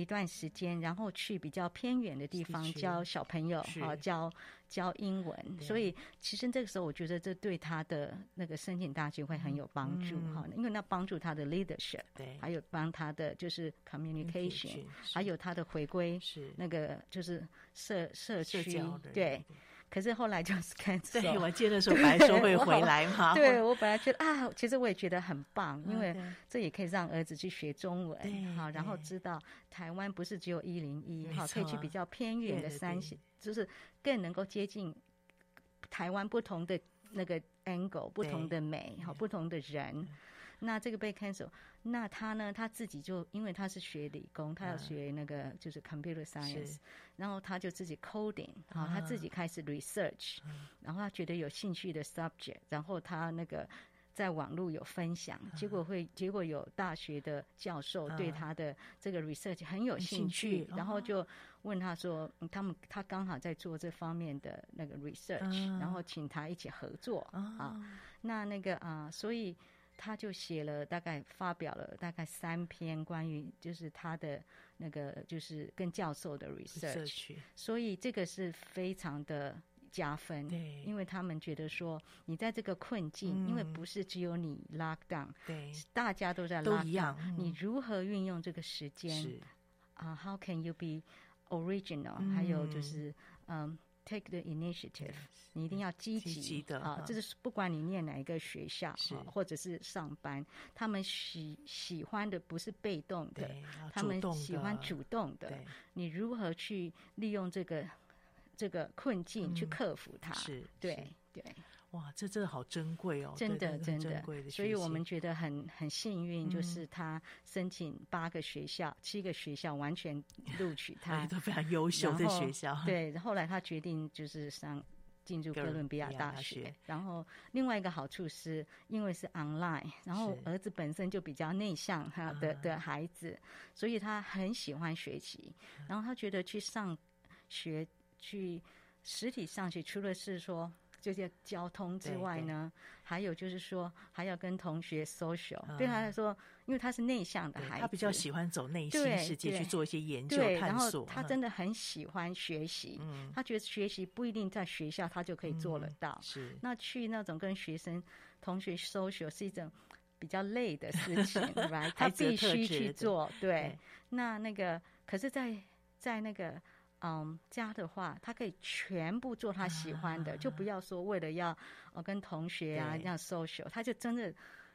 [SPEAKER 4] 一段时间，然后去比较偏远的地方教小朋友，好教教英文。所以其实这个时候，我觉得这对他的那个申请大学会很有帮助哈，因为那帮助他的 leadership，对，还有帮他的就是 communication，还有他的回归，是那个就是社社区，对。可是后来就是看，
[SPEAKER 1] 对，我记得说白说会回来嘛。
[SPEAKER 4] 对，我本来觉得啊，其实我也觉得很棒，因为这也可以让儿子去学中文，好，然后知道台湾不是只有一零一，好，可以去比较偏远的山线，就是更能够接近台湾不同的那个 angle，不同的美，好，不同的人。那这个被 cancel，那他呢？他自己就因为他是学理工，他要学那个就是 computer science，然后他就自己 coding，然后他自己开始 research，然后他觉得有兴趣的 subject，然后他那个在网络有分享，结果会结果有大学的教授对他的这个 research 很有兴趣，然后就问他说，他们他刚好在做这方面的那个 research，然后请他一起合作啊。那那个啊，所以他就写了大概发表了大概三篇关于就是他的那个就是跟教授的 research，所以这个是非常的。加分，对，因为他们觉得说，你在这个困境，嗯、因为不是只有你 lock down，对，大家都在 lock down，嗯、你如何运用这个时间？是。啊、uh,，How can you be original？、嗯、还有就是，嗯、um,，take the initiative，你一定要积极，的啊，这是不管你念哪一个学校，是或者是上班，他们喜喜欢的不是被动的，他们喜欢主动的。你如何去利用这个？这个困境去克服它，嗯、是对对，
[SPEAKER 1] 哇，这真的好珍贵哦，
[SPEAKER 4] 真的真的，所以我们觉得很很幸运，就是他申请八个学校，嗯、七个学校完全录取他，
[SPEAKER 1] 都非常优秀的学校。
[SPEAKER 4] 对，后来他决定就是上进入哥伦比亚大学，大学然后另外一个好处是因为是 online，然后儿子本身就比较内向哈的的孩子，所以他很喜欢学习，然后他觉得去上学。去实体上学，除了是说这些交通之外呢，还有就是说还要跟同学 social、嗯。对他来说，因为他是内向的孩子，
[SPEAKER 1] 他比较喜欢走内心世界去做一些研究探索。
[SPEAKER 4] 他真的很喜欢学习，嗯、他觉得学习不一定在学校他就可以做得到。嗯、是，那去那种跟学生同学 social 是一种比较累的事情，对 吧？他必须去做。对，对那那个可是在，在在那个。嗯，家的话，他可以全部做他喜欢的，啊、就不要说为了要呃跟同学啊这样 social，他就真的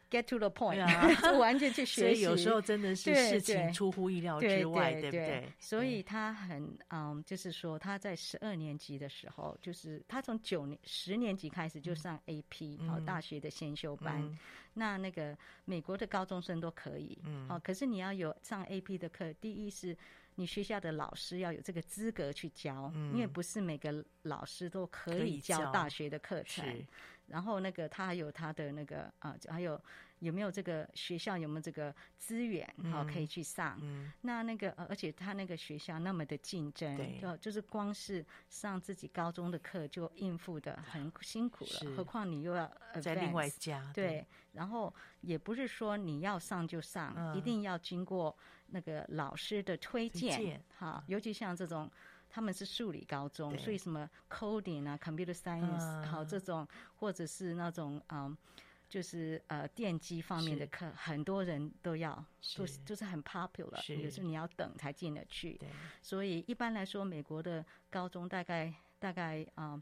[SPEAKER 4] get to the point，啊、就完全去 学习。
[SPEAKER 1] 所以有时候真的是事情出乎意料之外，对，对，对，对不对？
[SPEAKER 4] 所以他很嗯，就是说他在十二年级的时候，就是他从九年十年级开始就上 AP，好、嗯、大学的先修班。嗯、那那个美国的高中生都可以，嗯，哦，可是你要有上 AP 的课，第一是。你学校的老师要有这个资格去教，嗯、因为不是每个老师都可以教大学的课程。然后那个他还有他的那个啊，还有有没有这个学校有没有这个资源好、嗯、可以去上？嗯、那那个而且他那个学校那么的竞争，对，就就是光是上自己高中的课就应付的很辛苦了，何况你又要
[SPEAKER 1] 在另外加
[SPEAKER 4] 对，对，然后也不是说你要上就上，嗯、一定要经过。那个老师的推荐，哈，尤其像这种，他们是数理高中，所以什么 coding 啊，computer science，好这种，或者是那种嗯，就是呃电机方面的课，很多人都要，都是就是很 popular，有时候你要等才进得去。所以一般来说，美国的高中大概大概啊，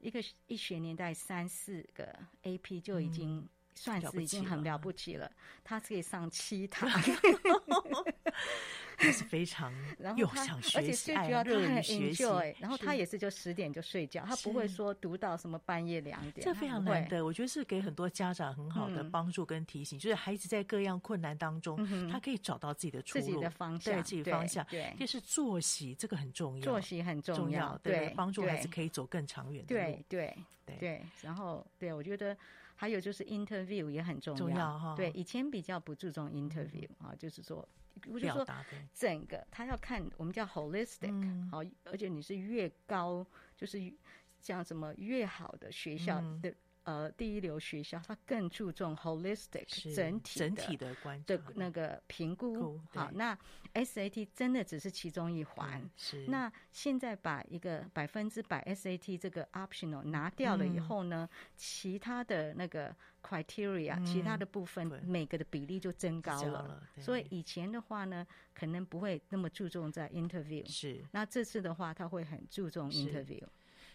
[SPEAKER 4] 一个一学年带三四个 AP 就已经。算是已经很了不起了，他可以上七堂
[SPEAKER 1] 他是非常 又想学习，而且最主要他很 enjoy，
[SPEAKER 4] 然后他也是就十点就睡觉，他不会说读到什么半夜两点。
[SPEAKER 1] 这非常难得，我觉得是给很多家长很好的帮助跟提醒，就是孩子在各样困难当中，他可以找到自己的出路、
[SPEAKER 4] 自己的方向，
[SPEAKER 1] 对自己的方向。对，就是作息这个很重要，
[SPEAKER 4] 作息很重要，对，
[SPEAKER 1] 帮助孩子可以走更长远的路。
[SPEAKER 4] 对对对，然后对我觉得。还有就是 interview 也很重要，重要哈。对，以前比较不注重 interview 啊、嗯，就是说，我就说整个他要看我们叫 holistic，好、嗯，而且你是越高，就是像什么越好的学校的。嗯呃，第一流学校，它更注重 holistic 整体
[SPEAKER 1] 整体的关
[SPEAKER 4] 的那个评估。好，那 SAT 真的只是其中一环。是。那现在把一个百分之百 SAT 这个 optional 拿掉了以后呢，嗯、其他的那个 criteria，、嗯、其他的部分每个的比例就增高了。了所以以前的话呢，可能不会那么注重在 interview。是。那这次的话，他会很注重 interview。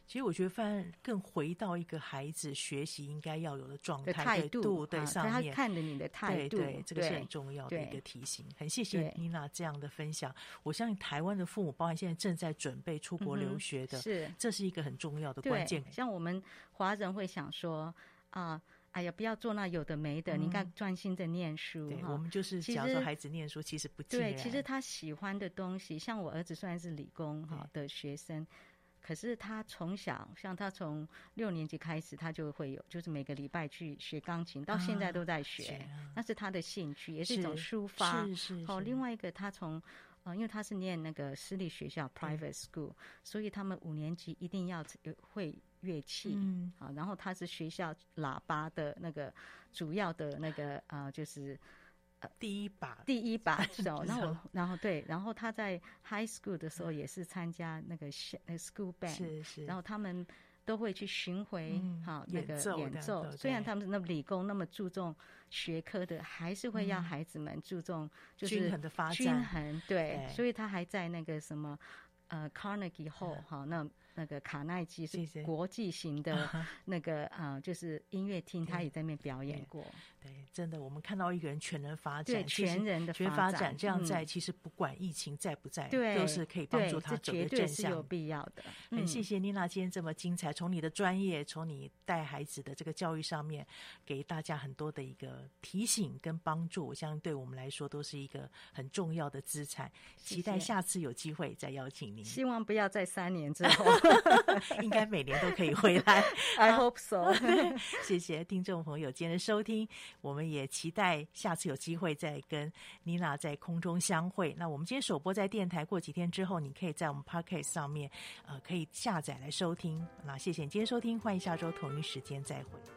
[SPEAKER 1] 其实我觉得，反而更回到一个孩子学习应该要有的状态态度，对上面，
[SPEAKER 4] 他看着你的态度，
[SPEAKER 1] 对，这个是很重要的一个提醒。很谢谢妮娜这样的分享。我相信台湾的父母，包含现在正在准备出国留学的，是这是一个很重要的关键。
[SPEAKER 4] 像我们华人会想说啊，哎呀，不要做那有的没的，你应该专心的念书。
[SPEAKER 1] 对，我们就是假如说孩子念书，其实不对。
[SPEAKER 4] 其实他喜欢的东西，像我儿子虽然是理工哈的学生。可是他从小，像他从六年级开始，他就会有，就是每个礼拜去学钢琴，到现在都在学，啊、那是他的兴趣，也是一种抒发。
[SPEAKER 1] 是是，是。
[SPEAKER 4] 哦，另外一个他从，呃，因为他是念那个私立学校 （private school），所以他们五年级一定要会乐器。嗯。好，然后他是学校喇叭的那个主要的那个呃，就是。
[SPEAKER 1] 呃，第一把，
[SPEAKER 4] 第一把手。然后，然后对，然后他在 high school 的时候也是参加那个 school band，
[SPEAKER 1] 是是。
[SPEAKER 4] 然后他们都会去巡回，哈、嗯，那个演奏。虽然他们是那么理工，那么注重学科的，还是会要孩子们注重就是
[SPEAKER 1] 均衡的发展。
[SPEAKER 4] 均衡，对。所以他还在那个什么，呃，Carnegie Hall，哈，那。那个卡耐基是国际型的那个啊、呃，就是音乐厅，他也在那边表演过。
[SPEAKER 1] 对，对，真的，我们看到一个人全人发展，
[SPEAKER 4] 对，全人的
[SPEAKER 1] 全发展，这样在、嗯、其实不管疫情在不在，对，都是可以帮助他走的正向。
[SPEAKER 4] 有必要的。
[SPEAKER 1] 很谢谢妮娜今天这么精彩，从你的专业，从你带孩子的这个教育上面，给大家很多的一个提醒跟帮助，我相信对我们来说都是一个很重要的资产。期待下次有机会再邀请您。
[SPEAKER 4] 希望不要在三年之后。
[SPEAKER 1] 应该每年都可以回来，
[SPEAKER 4] I hope so。
[SPEAKER 1] 谢谢听众朋友今天的收听，我们也期待下次有机会再跟妮娜在空中相会。那我们今天首播在电台，过几天之后，你可以在我们 Podcast 上面，呃，可以下载来收听。那谢谢你今天收听，欢迎下周同一时间再会。